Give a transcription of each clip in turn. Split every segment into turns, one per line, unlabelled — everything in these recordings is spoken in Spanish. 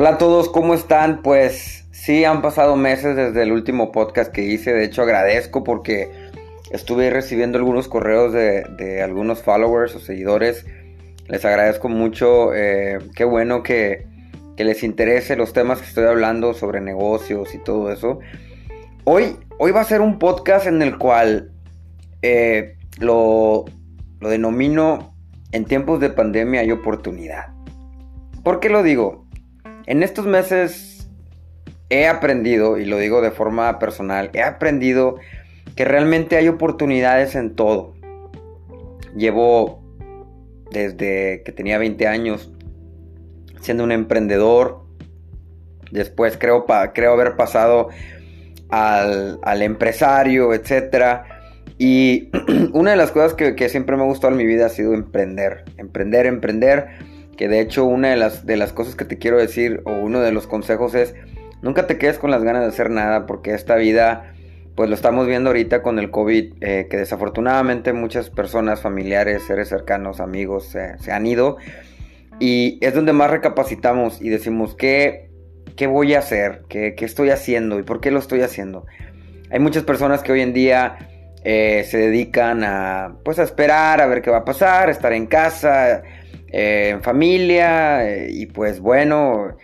Hola a todos, ¿cómo están? Pues sí, han pasado meses desde el último podcast que hice. De hecho, agradezco porque estuve recibiendo algunos correos de, algunos followers o seguidores. Les agradezco mucho. Eh, qué bueno que, les interese los temas que estoy hablando sobre negocios y todo eso. Hoy, hoy va a ser un podcast en el cual eh, lo, lo denomino en tiempos de pandemia hay oportunidad. ¿Por qué lo digo? En estos meses he aprendido, y lo digo de forma personal, he aprendido que realmente hay oportunidades en todo. Llevo desde que tenía 20 años siendo un emprendedor. Después creo, creo haber pasado al, al empresario, etc. Y una de las cosas que, que siempre me ha gustado en mi vida ha sido emprender. Emprender, emprender que de hecho una de las, de las cosas que te quiero decir o uno de los consejos es nunca te quedes con las ganas de hacer nada porque esta vida pues lo estamos viendo ahorita con el COVID eh, que desafortunadamente muchas personas, familiares, seres cercanos, amigos se han ido y es donde más recapacitamos y decimos qué, qué voy a hacer, ¿Qué, ¿Qué, estoy haciendo y por qué lo estoy haciendo. Hay muchas personas que hoy en día eh, se dedican a pues a esperar a ver qué va a pasar, estar en casa, eh, en familia eh, y pues bueno,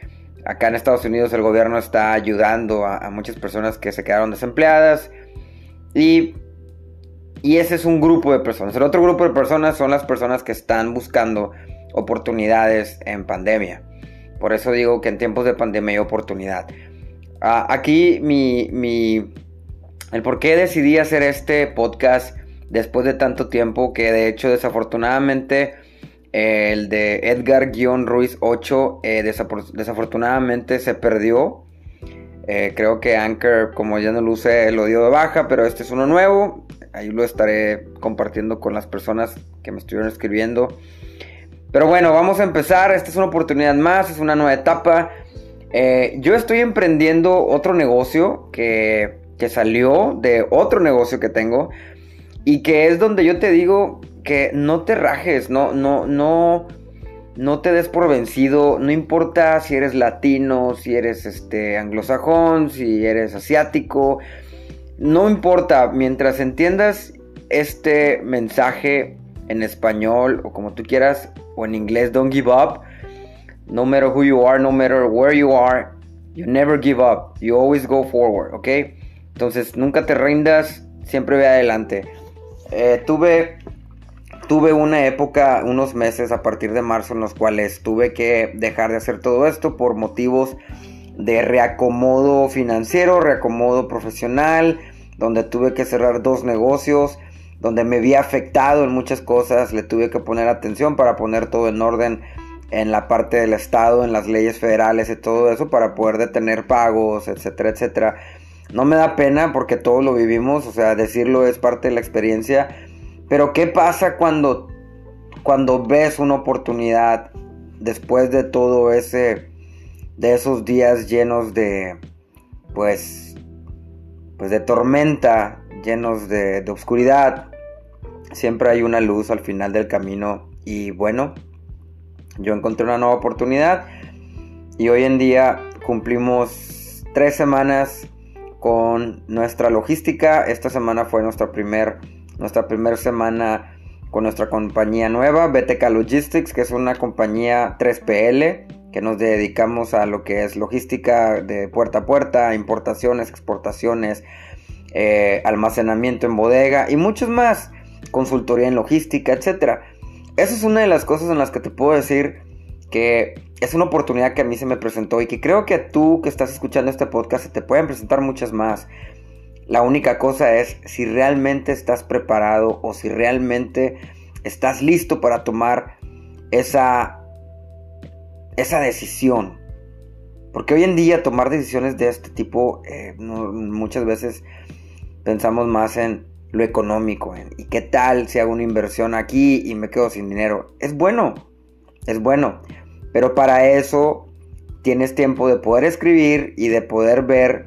acá en Estados Unidos el gobierno está ayudando a, muchas personas que se quedaron desempleadas y, y ese es un grupo de personas. El otro grupo de personas son las personas que están buscando oportunidades en pandemia. Por eso digo que en tiempos de pandemia hay oportunidad. Ah, aquí mi, mi, el por qué decidí hacer este podcast después de tanto tiempo que de hecho desafortunadamente el de Edgar-Ruiz 8 eh, desafortunadamente se perdió. Eh, creo que Anchor, como ya no lo usé, lo dio de baja, pero este es uno nuevo. Ahí lo estaré compartiendo con las personas que me estuvieron escribiendo. Pero bueno, vamos a empezar. Esta es una oportunidad más, es una nueva etapa. Eh, yo estoy emprendiendo otro negocio que, que salió de otro negocio que tengo y que es donde yo te digo que no te rajes, no, no, no, no te des por vencido, no importa si eres latino, si eres este anglosajón, si eres asiático, no importa, mientras entiendas este mensaje en español o como tú quieras o en inglés, don't give up. No matter who you are, no matter where you are, you never give up. You always go forward, ¿ok? Entonces nunca te rindas, siempre ve adelante. Eh, tuve tuve una época, unos meses a partir de marzo en los cuales tuve que dejar de hacer todo esto por motivos de reacomodo financiero, reacomodo profesional, donde tuve que cerrar dos negocios, donde me vi afectado en muchas cosas, le tuve que poner atención para poner todo en orden en la parte del Estado, en las leyes federales y todo eso para poder detener pagos, etcétera, etcétera. No me da pena porque todos lo vivimos, o sea, decirlo es parte de la experiencia pero ¿qué pasa cuando, cuando ves una oportunidad después de todo ese, de esos días llenos de, pues, pues de tormenta, llenos de, de oscuridad? Siempre hay una luz al final del camino y bueno, yo encontré una nueva oportunidad y hoy en día cumplimos tres semanas con nuestra logística. Esta semana fue nuestra nuestra primera semana con nuestra compañía nueva, BTK Logistics, que es una compañía 3PL, que nos dedicamos a lo que es logística de puerta a puerta, importaciones, exportaciones, eh, almacenamiento en bodega y muchos más, consultoría en logística, etc. Esa es una de las cosas en las que te puedo decir que es una oportunidad que a mí se me presentó y que creo que tú que estás escuchando este podcast se te pueden presentar muchas más. La única cosa es si realmente estás preparado o si realmente estás listo para tomar esa, esa decisión. Porque hoy en día tomar decisiones de este tipo eh, muchas veces pensamos más en lo económico. ¿Y qué tal si hago una inversión aquí y me quedo sin dinero? Es bueno, es bueno. Pero para eso tienes tiempo de poder escribir y de poder ver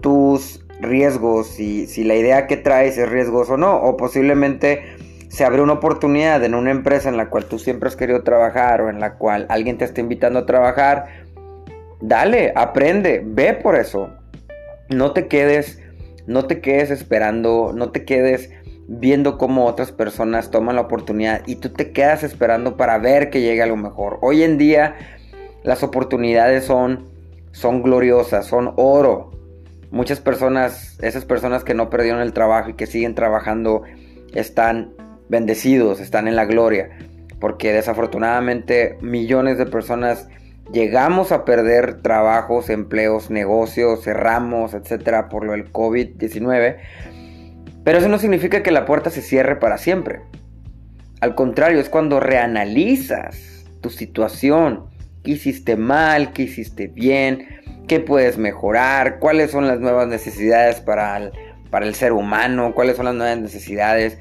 tus riesgos, si, si la idea que traes es riesgoso o no, o posiblemente se abre una oportunidad en una empresa en la cual tú siempre has querido trabajar o en la cual alguien te está invitando a trabajar dale, aprende, ve por eso. No te quedes, no te quedes esperando, no te quedes viendo cómo otras personas toman la oportunidad y tú te quedas esperando para ver que llegue algo mejor. Hoy en día las oportunidades son, son gloriosas, son oro. Muchas personas, esas personas que no perdieron el trabajo y que siguen trabajando, están bendecidos, están en la gloria. Porque desafortunadamente millones de personas llegamos a perder trabajos, empleos, negocios, cerramos, etcétera, por lo del COVID-19 pero eso no significa que la puerta se cierre para siempre. Al contrario, es cuando reanalizas tu situación, qué hiciste mal, qué hiciste bien, qué puedes mejorar, cuáles son las nuevas necesidades para el, para el ser humano, cuáles son las nuevas necesidades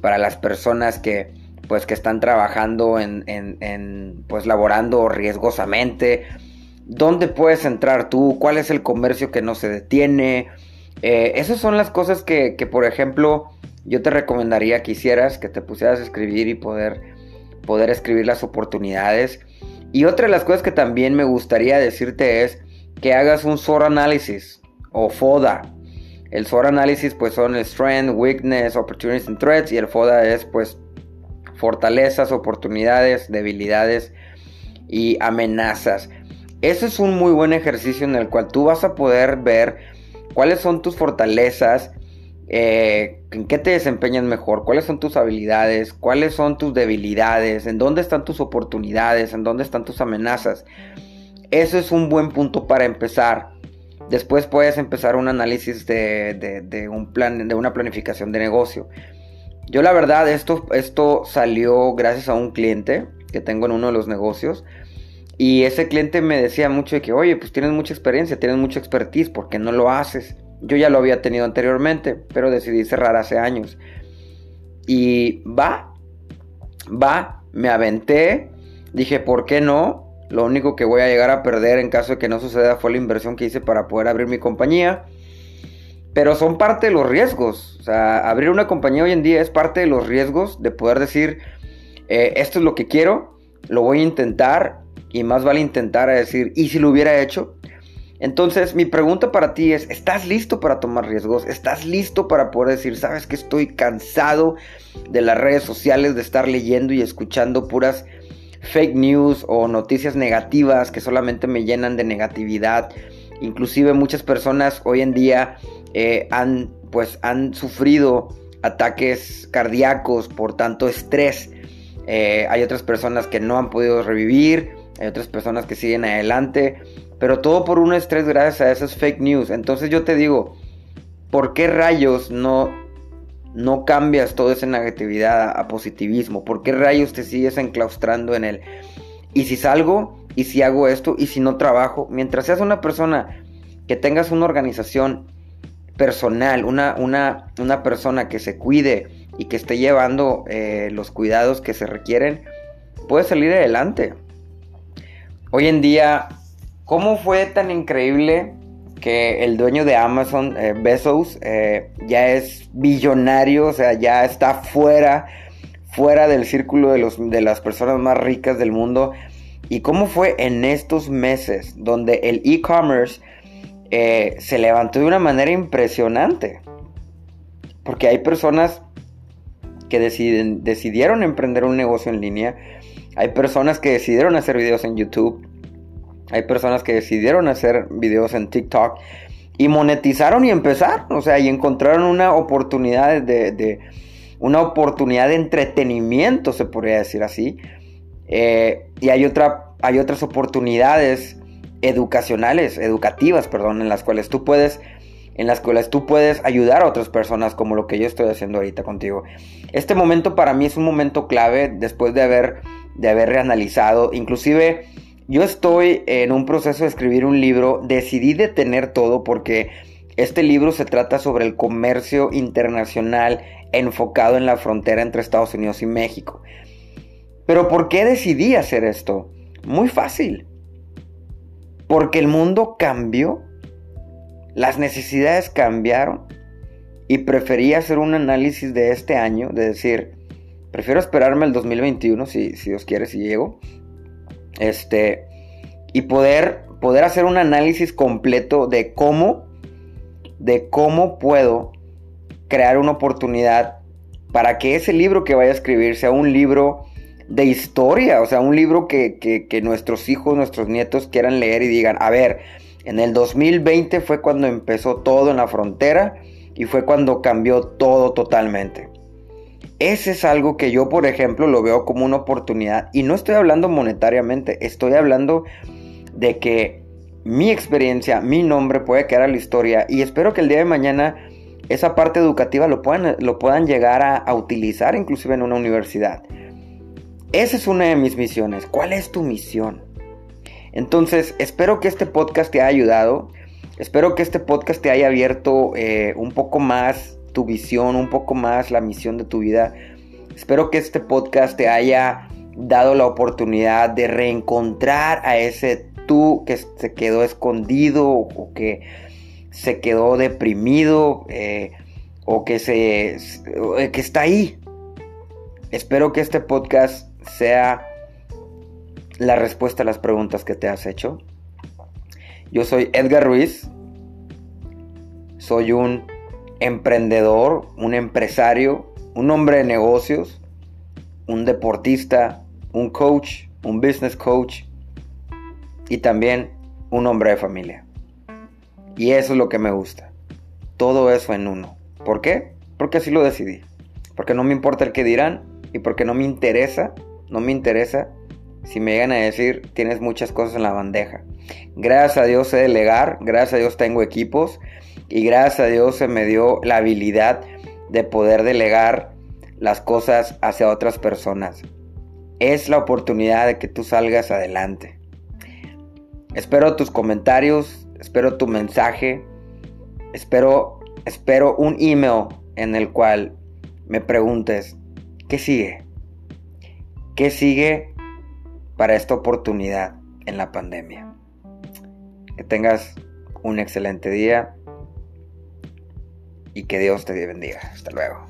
para las personas que, pues, que están trabajando en, en, pues, laborando riesgosamente. ¿Dónde puedes entrar tú? ¿Cuál es el comercio que no se detiene? Eh, esas son las cosas que, por ejemplo, yo te recomendaría que hicieras, que te pusieras a escribir y poder, poder escribir las oportunidades. Y otra de las cosas que también me gustaría decirte es que hagas un SWOT Analysis o FODA. El SWOT Analysis pues son el Strength, Weakness, Opportunities and Threats y el FODA es pues fortalezas, oportunidades, debilidades y amenazas. Ese es un muy buen ejercicio en el cual tú vas a poder ver cuáles son tus fortalezas, eh, en qué te desempeñas mejor, cuáles son tus habilidades, cuáles son tus debilidades, en dónde están tus oportunidades, en dónde están tus amenazas. Eso es un buen punto para empezar. Después puedes empezar un análisis de, un plan, de una planificación de negocio. Yo la verdad, esto, esto salió gracias a un cliente que tengo en uno de los negocios. Y ese cliente me decía mucho de que, oye, pues tienes mucha experiencia, tienes mucha expertise, ¿por qué no lo haces? Yo ya lo había tenido anteriormente, pero decidí cerrar hace años. Y va, va, me aventé, dije, ¿por qué no? Lo único que voy a llegar a perder en caso de que no suceda fue la inversión que hice para poder abrir mi compañía. Pero son parte de los riesgos. O sea, abrir una compañía hoy en día es parte de los riesgos de poder decir, eh, esto es lo que quiero, lo voy a intentar y más vale intentar a decir, ¿y si lo hubiera hecho? Entonces mi pregunta para ti es, ¿estás listo para tomar riesgos? ¿Estás listo para poder decir, sabes que estoy cansado de las redes sociales, de estar leyendo y escuchando puras fake news o noticias negativas que solamente me llenan de negatividad? Inclusive muchas personas hoy en día eh, han, pues, han sufrido ataques cardíacos por tanto estrés. Eh, hay otras personas que no han podido revivir, hay otras personas que siguen adelante, pero todo por un estrés gracias a esas fake news. Entonces yo te digo, ¿por qué rayos no, no cambias toda esa negatividad a, positivismo? ¿Por qué rayos te sigues enclaustrando en el, y si salgo, y si hago esto, y si no trabajo? Mientras seas una persona que tengas una organización personal, una, una, una persona que se cuide y que esté llevando eh, los cuidados que se requieren, puedes salir adelante hoy en día, ¿cómo fue tan increíble que el dueño de Amazon, eh, Bezos, eh, ya es billonario, o sea, ya está fuera, fuera del círculo de, los, de las personas más ricas del mundo? ¿Y cómo fue en estos meses donde el e-commerce eh, se levantó de una manera impresionante? Porque hay personas que deciden, decidieron emprender un negocio en línea hay personas que decidieron hacer videos en YouTube. Hay personas que decidieron hacer videos en TikTok. Y monetizaron y empezaron. O sea, y encontraron una oportunidad de, una oportunidad de entretenimiento, se podría decir así. Eh, y hay, otra, hay otras oportunidades educacionales, educativas, perdón, en las cuales tú puedes en las cuales tú puedes ayudar a otras personas como lo que yo estoy haciendo ahorita contigo. Este momento para mí es un momento clave después de haber de haber reanalizado. Inclusive yo estoy en un proceso de escribir un libro. Decidí detener todo porque este libro se trata sobre el comercio internacional enfocado en la frontera entre Estados Unidos y México. Pero ¿por qué decidí hacer esto? Muy fácil. Porque el mundo cambió. Las necesidades cambiaron. Y preferí hacer un análisis de este año, de decir, Prefiero esperarme el 2021, si, si Dios quiere, si llego. Este, y poder, poder hacer un análisis completo de cómo, de cómo puedo crear una oportunidad para que ese libro que vaya a escribir sea un libro de historia, o sea, un libro que, que, nuestros hijos, nuestros nietos quieran leer y digan, a ver, en el 2020 fue cuando empezó todo en la frontera y fue cuando cambió todo totalmente. Ese es algo que yo, por ejemplo, lo veo como una oportunidad. Y no estoy hablando monetariamente, estoy hablando de que mi experiencia, mi nombre puede quedar a la historia. Y espero que el día de mañana esa parte educativa lo puedan, lo puedan llegar a, a utilizar inclusive en una universidad. Esa es una de mis misiones. ¿Cuál es tu misión? Entonces, espero que este podcast te haya ayudado. Espero que este podcast te haya abierto eh, un poco más tu visión, un poco más la misión de tu vida. Espero que este podcast te haya dado la oportunidad de reencontrar a ese tú que se quedó escondido o que se quedó deprimido eh, o que, se, que está ahí. Espero que este podcast sea la respuesta a las preguntas que te has hecho. Yo soy Edgar Ruiz. Soy un emprendedor, un empresario, un hombre de negocios, un deportista, un coach, un business coach y también un hombre de familia. Y eso es lo que me gusta. Todo eso en uno. ¿Por qué? Porque así lo decidí. Porque no me importa el que dirán y porque no me interesa, no me interesa si me llegan a decir tienes muchas cosas en la bandeja. Gracias a Dios sé delegar, gracias a Dios tengo equipos y gracias a Dios se me dio la habilidad de poder delegar las cosas hacia otras personas. Es la oportunidad de que tú salgas adelante. Espero tus comentarios, espero tu mensaje, espero, espero un email en el cual me preguntes, ¿qué sigue? ¿Qué sigue para esta oportunidad en la pandemia? Que tengas un excelente día y que Dios te bendiga. Hasta luego.